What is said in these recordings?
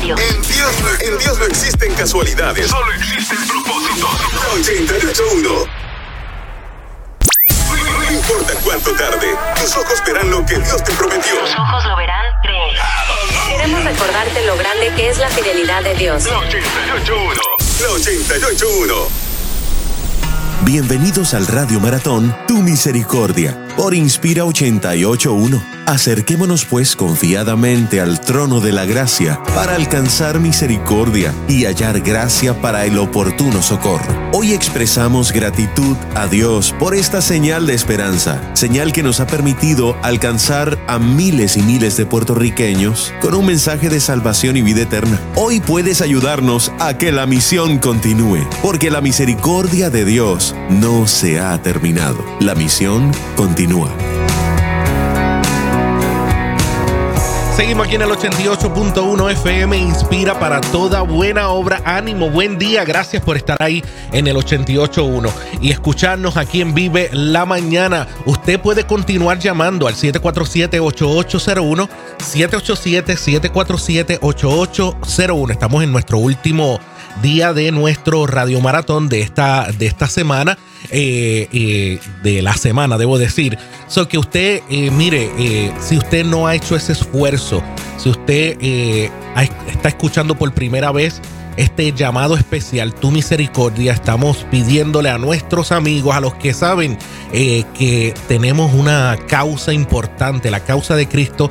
radio. En Dios, no, en Dios no existen casualidades. Solo existen propósitos. 881. No importa cuánto tarde, tus ojos verán lo que Dios te prometió. Tus ojos lo verán, crees. Queremos recordarte lo grande que es la fidelidad de Dios. La 881. La 881. Bienvenidos al Radio Maratón Tu Misericordia por Inspira 881. Acerquémonos pues confiadamente al trono de la gracia para alcanzar misericordia y hallar gracia para el oportuno socorro. Hoy expresamos gratitud a Dios por esta señal de esperanza, señal que nos ha permitido alcanzar a miles y miles de puertorriqueños con un mensaje de salvación y vida eterna. Hoy puedes ayudarnos a que la misión continúe, porque la misericordia de Dios no se ha terminado. La misión continúa. Seguimos aquí en el 88.1 FM Inspira para toda buena obra. Ánimo, buen día. Gracias por estar ahí en el 88.1 y escucharnos aquí en Vive la Mañana. Usted puede continuar llamando al 747-8801, 787-747-8801. Estamos en nuestro último día de nuestro radio maratón de esta, de esta semana, eh, eh, de la semana, debo decir. So que usted, eh, mire, si usted no ha hecho ese esfuerzo, si usted está escuchando por primera vez este llamado especial, tu misericordia, estamos pidiéndole a nuestros amigos, a los que saben que tenemos una causa importante, la causa de Cristo,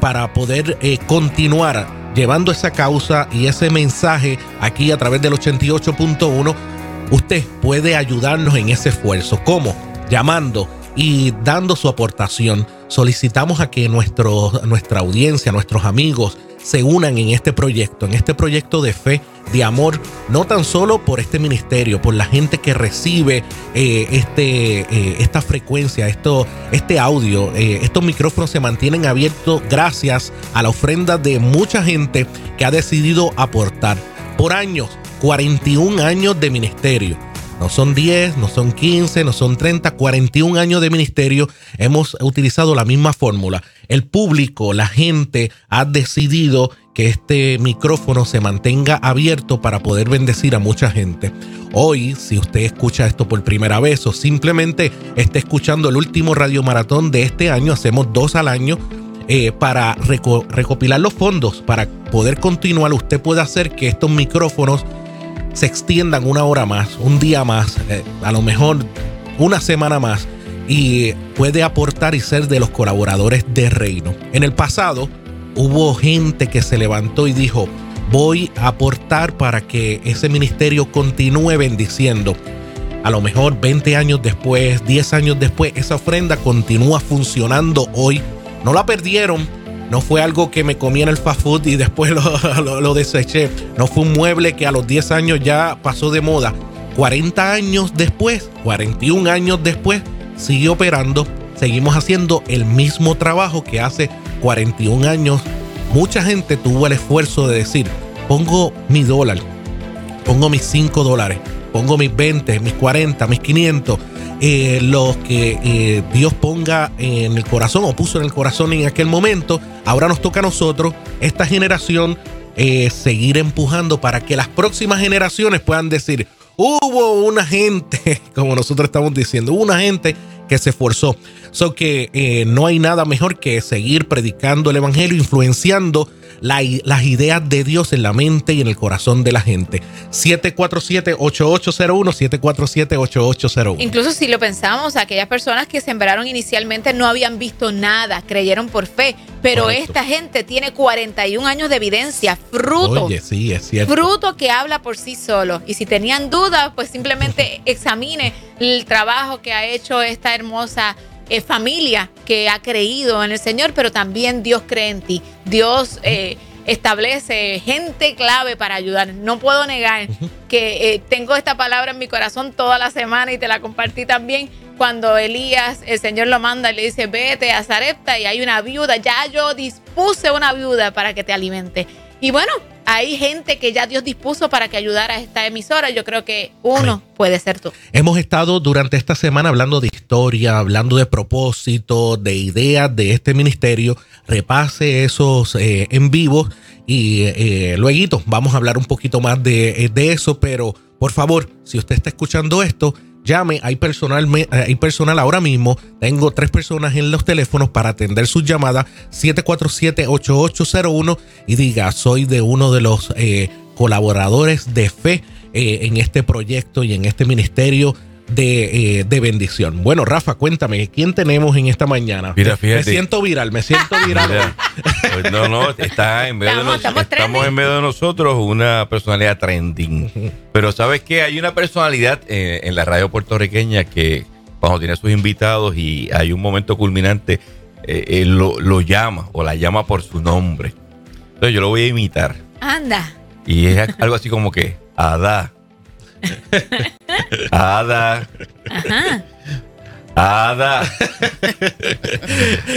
para poder continuar llevando esa causa y ese mensaje aquí a través del 88.1, usted puede ayudarnos en ese esfuerzo. ¿Cómo? Llamando y dando su aportación. Solicitamos a que nuestro, nuestra audiencia, nuestros amigos, se unan en este proyecto, en este proyecto de fe, de amor, no tan solo por este ministerio, por la gente que recibe eh, este, eh, esta frecuencia, esto, este audio. eh, estos micrófonos se mantienen abiertos gracias a la ofrenda de mucha gente que ha decidido aportar. Por años, 41 años de ministerio. No son 10, no son 15, no son 30, 41 años de ministerio. Hemos utilizado la misma fórmula. El público, la gente ha decidido que este micrófono se mantenga abierto para poder bendecir a mucha gente. Hoy, si usted escucha esto por primera vez o simplemente está escuchando el último radio maratón de este año, hacemos dos al año, eh, para reco- recopilar los fondos, para poder continuar, usted puede hacer que estos micrófonos se extiendan una hora más, un día más, eh, a lo mejor una semana más y puede aportar y ser de los colaboradores de Reino. En el pasado hubo gente que se levantó y dijo, voy a aportar para que ese ministerio continúe bendiciendo. A lo mejor 20 años después, 10 años después, esa ofrenda continúa funcionando hoy. No la perdieron, no fue algo que me comí en el fast food y después lo, deseché. No fue un mueble que a los 10 años ya pasó de moda. 40 años después, 41 años después, sigue operando. Seguimos haciendo el mismo trabajo que hace 41 años. Mucha gente tuvo el esfuerzo de decir, pongo mi dólar, pongo mis 5 dólares, pongo mis 20, mis 40, mis 500, eh, los que eh, Dios ponga en el corazón o puso en el corazón en aquel momento. Ahora nos toca a nosotros, esta generación, eh, seguir empujando para que las próximas generaciones puedan decir, hubo una gente, como nosotros estamos diciendo, una gente que se esforzó. So que eh, no hay nada mejor que seguir predicando el evangelio, influenciando la- las ideas de Dios en la mente y en el corazón de la gente. 747-8801, 747-8801. Incluso si lo pensamos, aquellas personas que sembraron inicialmente no habían visto nada, creyeron por fe, pero Correcto. esta gente tiene 41 años de evidencia, fruto. Oye, sí, es cierto. Fruto que habla por sí solo. Y si tenían dudas, pues simplemente examine el trabajo que ha hecho esta hermosa eh, familia que ha creído en el Señor, pero también Dios cree en ti. Dios eh, establece gente clave para ayudar. No puedo negar que eh, tengo esta palabra en mi corazón toda la semana y te la compartí también cuando Elías, el Señor lo manda y le dice, vete a Zarepta y hay una viuda, ya yo dispuse una viuda para que te alimente. Y bueno, hay gente que ya Dios dispuso para que ayudara a esta emisora. Yo creo que uno puede ser tú. Hemos estado durante esta semana hablando de historia, hablando de propósito, de ideas de este ministerio. Repase esos eh, en vivo Y eh, luego vamos a hablar un poquito más de, de eso, pero por favor, si usted está escuchando esto, llame, hay personal, hay personal ahora mismo, tengo tres personas en los teléfonos para atender sus llamadas, 747-8801 y diga, soy de uno de los eh, colaboradores de fe eh, en este proyecto y en este ministerio de, eh, de, bendición. Bueno, Rafa, cuéntame, ¿quién tenemos en esta mañana? Mira, fíjate. Me siento viral, me siento viral. pues no, no, está en medio estamos, de nosotros. Estamos en medio de nosotros una personalidad trending. Pero ¿sabes qué? Hay una personalidad eh, en la radio puertorriqueña que cuando tiene a sus invitados y hay un momento culminante, eh, él lo, lo llama o la llama por su nombre. Entonces yo lo voy a imitar. Anda. Y es algo así como que, Ada Ada. Ajá. Ada.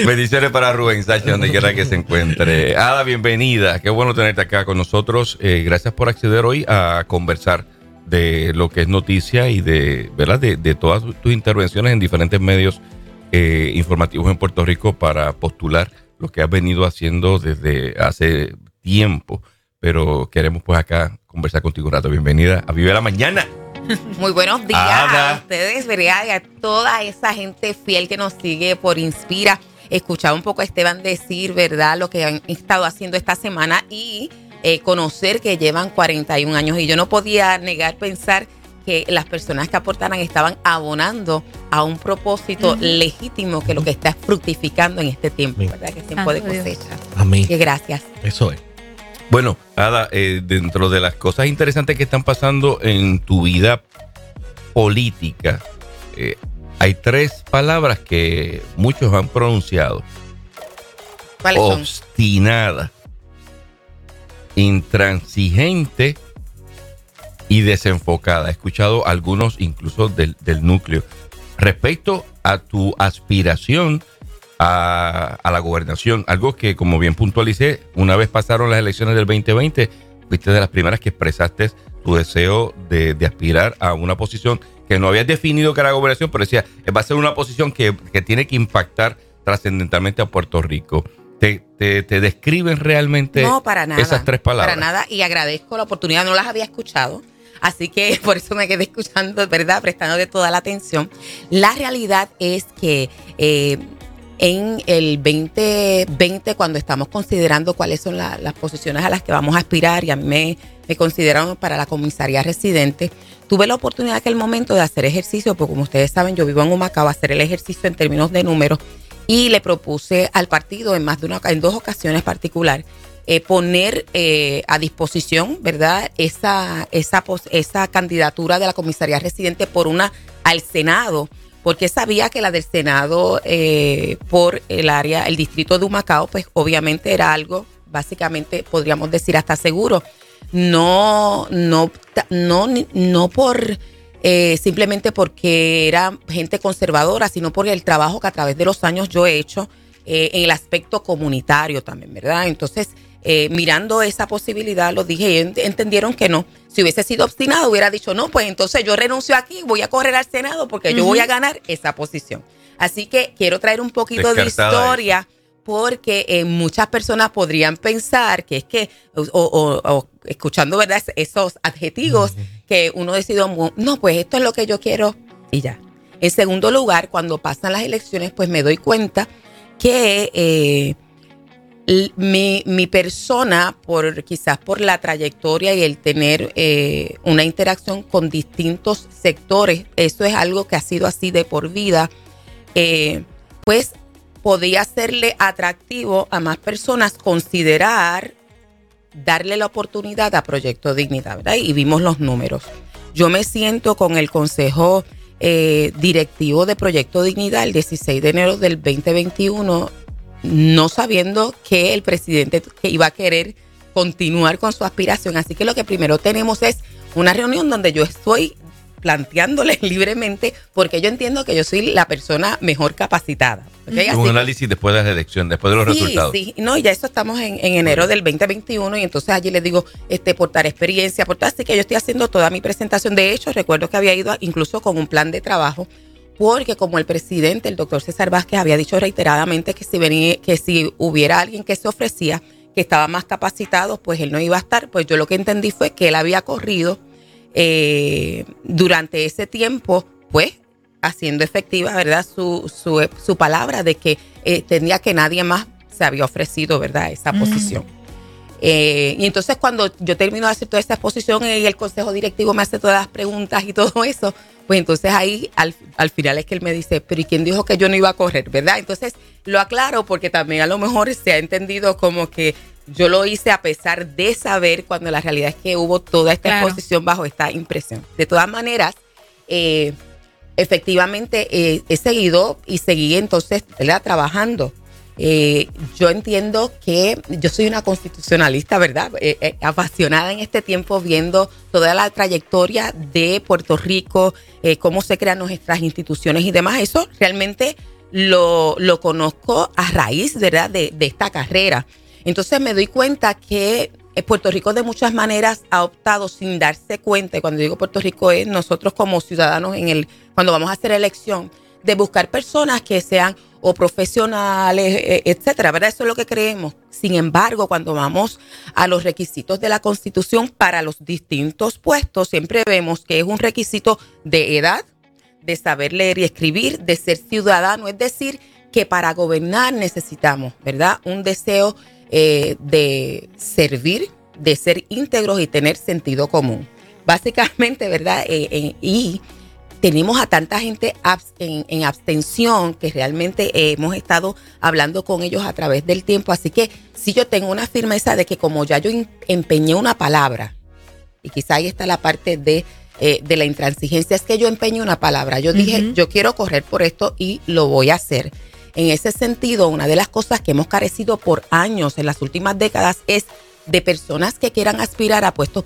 Bendiciones para Rubén Sánchez, donde quiera que se encuentre. Ada, bienvenida. Qué bueno tenerte acá con nosotros. Eh, gracias por acceder hoy a conversar de lo que es noticia y de, ¿verdad? de, todas tus intervenciones en diferentes medios eh, informativos en Puerto Rico para postular lo que has venido haciendo desde hace tiempo. Pero queremos pues acá conversar contigo un rato. Bienvenida a Vive la Mañana. Muy buenos días a ustedes, ¿verdad? Y a toda esa gente fiel que nos sigue por Inspira. Escuchar un poco a Esteban decir, ¿verdad? Lo que han estado haciendo esta semana y eh, conocer que llevan 41 años. Y yo no podía negar pensar que las personas que aportaran estaban abonando a un propósito legítimo que lo que está fructificando en este tiempo, ¿verdad? Que tiempo de cosecha. Amén. Que gracias. Eso es. Bueno, Ada, eh, dentro de las cosas interesantes que están pasando en tu vida política, eh, hay tres palabras que muchos han pronunciado. ¿Cuáles son? Obstinada, intransigente y desenfocada. He escuchado algunos incluso del, del núcleo. Respecto a tu aspiración a, la gobernación. Algo que, como bien puntualicé, una vez pasaron las elecciones del 2020, fuiste de las primeras que expresaste tu deseo de, aspirar a una posición que no habías definido que era gobernación, pero decía, va a ser una posición que, tiene que impactar trascendentalmente a Puerto Rico. Te, te, describen realmente no, para nada, esas tres palabras. Para nada, y agradezco la oportunidad, no las había escuchado. Así que por eso me quedé escuchando, ¿verdad? Prestando de toda la atención. La realidad es que eh, en el 2020 cuando estamos considerando cuáles son las posiciones a las que vamos a aspirar y a mí me, me consideraron para la comisaría residente. Tuve la oportunidad en aquel momento de hacer ejercicio, porque como ustedes saben, yo vivo en Humacao, hacer el ejercicio en términos de números y le propuse al partido en más de una, en dos ocasiones particular eh, poner eh, a disposición, ¿verdad? Esa, esa, esa candidatura de la comisaría residente por una al Senado porque sabía que la del Senado eh, por el área, el distrito de Humacao, pues obviamente era algo, básicamente podríamos decir hasta seguro. No, no, no, no por eh, simplemente porque era gente conservadora, sino por el trabajo que a través de los años yo he hecho eh, en el aspecto comunitario también, ¿verdad? Entonces, eh, mirando esa posibilidad, lo dije y entendieron que no. Si hubiese sido obstinado, hubiera dicho, no, pues entonces yo renuncio aquí, voy a correr al Senado porque yo voy a ganar esa posición. Así que quiero traer un poquito de historia porque eh, muchas personas podrían pensar que es que, o, escuchando ¿verdad? esos adjetivos, que uno decidió, no, pues esto es lo que yo quiero y ya. En segundo lugar, cuando pasan las elecciones, pues me doy cuenta que... Eh, mi, mi, persona, por quizás por la trayectoria y el tener eh, una interacción con distintos sectores, eso es algo que ha sido así de por vida, eh, pues podía hacerle atractivo a más personas considerar darle la oportunidad a Proyecto Dignidad, ¿verdad? Y vimos los números. Yo me siento con el Consejo eh, Directivo de Proyecto Dignidad el 16 de enero del 2021 no sabiendo que el presidente iba a querer continuar con su aspiración. Así que lo que primero tenemos es una reunión donde yo estoy planteándole libremente porque yo entiendo que yo soy la persona mejor capacitada. Un análisis después de la elección, después de los resultados. Sí, no, ya eso estamos en, enero del 2021 y entonces allí les digo, este, portar experiencia, portar, así que yo estoy haciendo toda mi presentación. De hecho, recuerdo que había ido incluso con un plan de trabajo porque como el presidente, el doctor César Vázquez, había dicho reiteradamente que si, venía, que si hubiera alguien que se ofrecía, que estaba más capacitado, pues él no iba a estar. Pues yo lo que entendí fue que él había corrido eh, durante ese tiempo, pues haciendo efectiva, ¿verdad? Su, su, su palabra de que eh, tenía que nadie más se había ofrecido, ¿verdad? Esa posición. Eh, y entonces cuando yo termino de hacer toda esta exposición y el consejo directivo me hace todas las preguntas y todo eso, pues entonces ahí al, al, final es que él me dice, pero ¿y quién dijo que yo no iba a correr? ¿Verdad? Entonces lo aclaro porque también a lo mejor se ha entendido como que yo lo hice a pesar de saber cuando la realidad es que hubo toda esta claro. exposición bajo esta impresión. De todas maneras, eh, efectivamente eh, he seguido y seguí entonces ¿verdad? trabajando. Eh, yo entiendo que yo soy una constitucionalista, ¿verdad? Eh, eh, apasionada en este tiempo viendo toda la trayectoria de Puerto Rico, eh, cómo se crean nuestras instituciones y demás. Eso realmente lo, lo conozco a raíz, ¿verdad? De, de esta carrera. Entonces me doy cuenta que Puerto Rico de muchas maneras ha optado sin darse cuenta, y cuando digo Puerto Rico es nosotros como ciudadanos en el, cuando vamos a hacer elección, de buscar personas que sean o profesionales, etcétera, ¿verdad? Eso es lo que creemos. Sin embargo, cuando vamos a los requisitos de la Constitución para los distintos puestos, siempre vemos que es un requisito de edad, de saber leer y escribir, de ser ciudadano, es decir, que para gobernar necesitamos, ¿verdad? Un deseo eh, de servir, de ser íntegros y tener sentido común. Básicamente, ¿verdad? Eh, eh, y tenemos a tanta gente en, en abstención que realmente eh, hemos estado hablando con ellos a través del tiempo. Así que si yo tengo una firmeza de que como ya yo empeñé una palabra, y quizá ahí está la parte de, eh, de la intransigencia, es que yo empeñé una palabra. Yo dije, uh -huh. yo quiero correr por esto y lo voy a hacer. En ese sentido, una de las cosas que hemos carecido por años en las últimas décadas es de personas que quieran aspirar a puestos